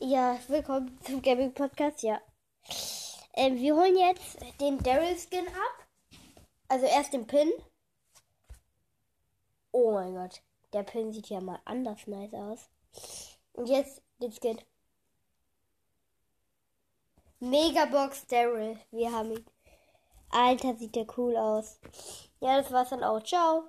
Ja, willkommen zum Gaming Podcast, ja. Ähm, wir holen jetzt den Daryl Skin ab. Also erst den Pin. Oh mein Gott. Der Pin sieht ja mal anders nice aus. Und jetzt den Skin. Megabox Daryl. Wir haben ihn. Alter, sieht der cool aus. Ja, das war's dann auch. Ciao.